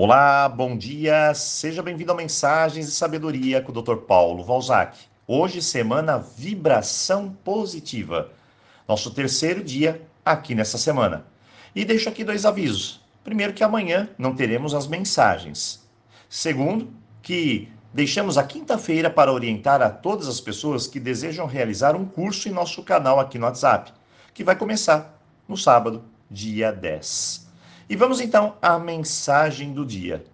Olá, bom dia, seja bem-vindo a Mensagens de Sabedoria com o Dr. Paulo Valzac. Hoje, semana Vibração Positiva, nosso terceiro dia aqui nessa semana. E deixo aqui dois avisos. Primeiro, que amanhã não teremos as mensagens. Segundo, que deixamos a quinta-feira para orientar a todas as pessoas que desejam realizar um curso em nosso canal aqui no WhatsApp, que vai começar no sábado, dia 10. E vamos então à mensagem do dia.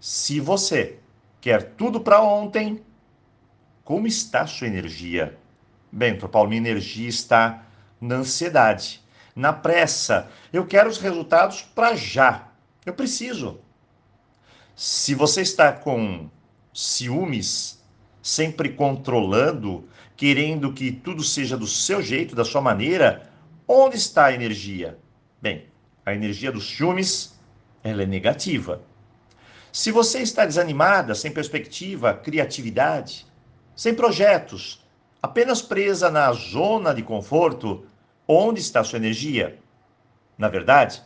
Se você quer tudo para ontem, como está sua energia? Bem, Paulo, minha energia está na ansiedade, na pressa. Eu quero os resultados para já. Eu preciso. Se você está com ciúmes, sempre controlando, querendo que tudo seja do seu jeito, da sua maneira, onde está a energia? Bem, a energia dos ciúmes, ela é negativa. Se você está desanimada, sem perspectiva, criatividade, sem projetos, apenas presa na zona de conforto, onde está sua energia? Na verdade,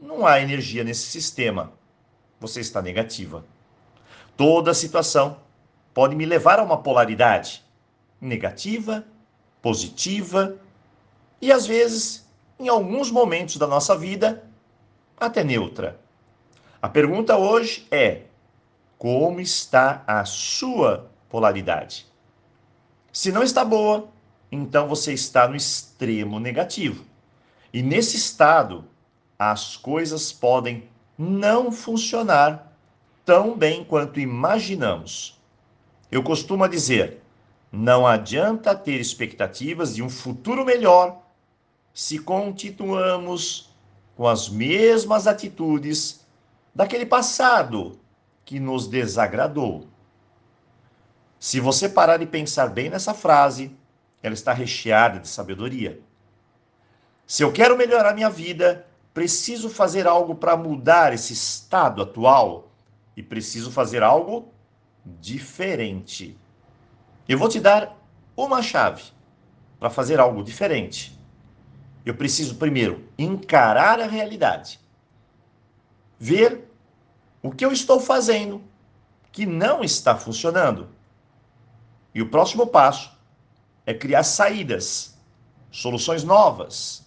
não há energia nesse sistema. Você está negativa. Toda situação pode me levar a uma polaridade negativa, positiva e às vezes em alguns momentos da nossa vida, até neutra. A pergunta hoje é: como está a sua polaridade? Se não está boa, então você está no extremo negativo. E nesse estado, as coisas podem não funcionar tão bem quanto imaginamos. Eu costumo dizer: não adianta ter expectativas de um futuro melhor se continuamos com as mesmas atitudes daquele passado que nos desagradou. Se você parar e pensar bem nessa frase, ela está recheada de sabedoria. Se eu quero melhorar minha vida, preciso fazer algo para mudar esse estado atual e preciso fazer algo diferente. Eu vou te dar uma chave para fazer algo diferente. Eu preciso primeiro encarar a realidade, ver o que eu estou fazendo que não está funcionando. E o próximo passo é criar saídas, soluções novas.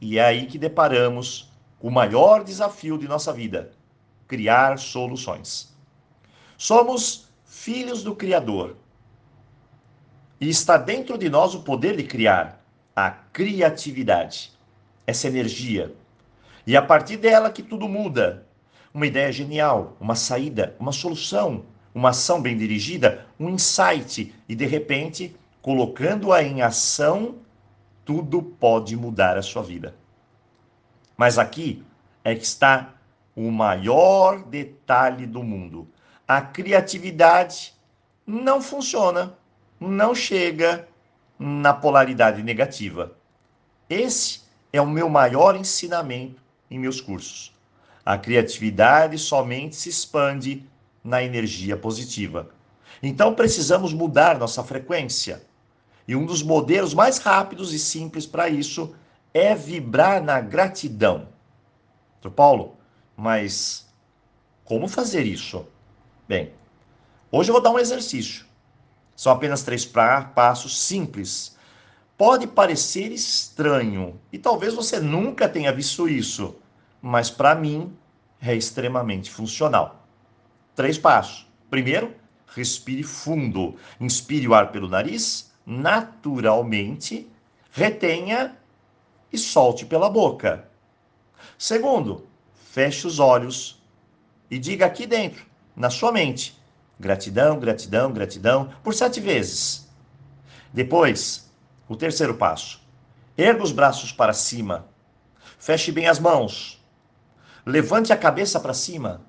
E é aí que deparamos com o maior desafio de nossa vida: criar soluções. Somos filhos do Criador. E está dentro de nós o poder de criar a criatividade, essa energia. E a partir dela que tudo muda. Uma ideia genial, uma saída, uma solução, uma ação bem dirigida, um insight e de repente, colocando-a em ação, tudo pode mudar a sua vida. Mas aqui é que está o maior detalhe do mundo. A criatividade não funciona, não chega, na polaridade negativa. Esse é o meu maior ensinamento em meus cursos. A criatividade somente se expande na energia positiva. Então precisamos mudar nossa frequência. E um dos modelos mais rápidos e simples para isso é vibrar na gratidão. Doutor Paulo, mas como fazer isso? Bem, hoje eu vou dar um exercício. São apenas três passos simples. Pode parecer estranho e talvez você nunca tenha visto isso, mas para mim é extremamente funcional. Três passos. Primeiro, respire fundo. Inspire o ar pelo nariz, naturalmente, retenha e solte pela boca. Segundo, feche os olhos e diga aqui dentro, na sua mente: Gratidão, gratidão, gratidão, por sete vezes. Depois, o terceiro passo. Erga os braços para cima. Feche bem as mãos. Levante a cabeça para cima.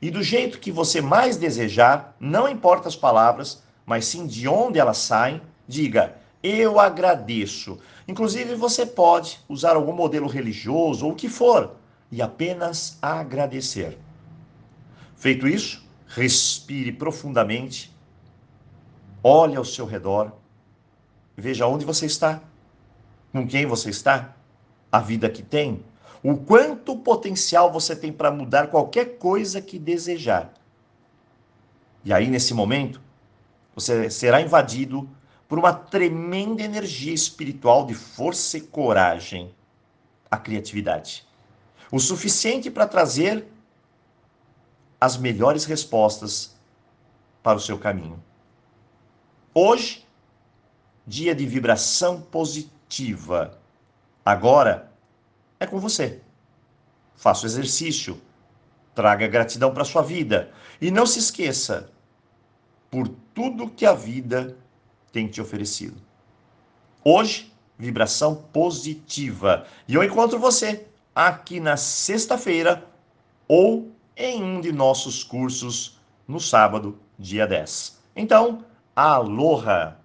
E do jeito que você mais desejar, não importa as palavras, mas sim de onde elas saem, diga: Eu agradeço. Inclusive, você pode usar algum modelo religioso ou o que for e apenas agradecer. Feito isso, respire profundamente, olhe ao seu redor, veja onde você está, com quem você está, a vida que tem, o quanto potencial você tem para mudar qualquer coisa que desejar. E aí, nesse momento, você será invadido por uma tremenda energia espiritual de força e coragem, a criatividade. O suficiente para trazer as melhores respostas para o seu caminho. Hoje, dia de vibração positiva. Agora é com você. Faça o exercício, traga gratidão para a sua vida e não se esqueça por tudo que a vida tem te oferecido. Hoje, vibração positiva. E eu encontro você aqui na sexta-feira ou em um de nossos cursos no sábado, dia 10. Então, aloha!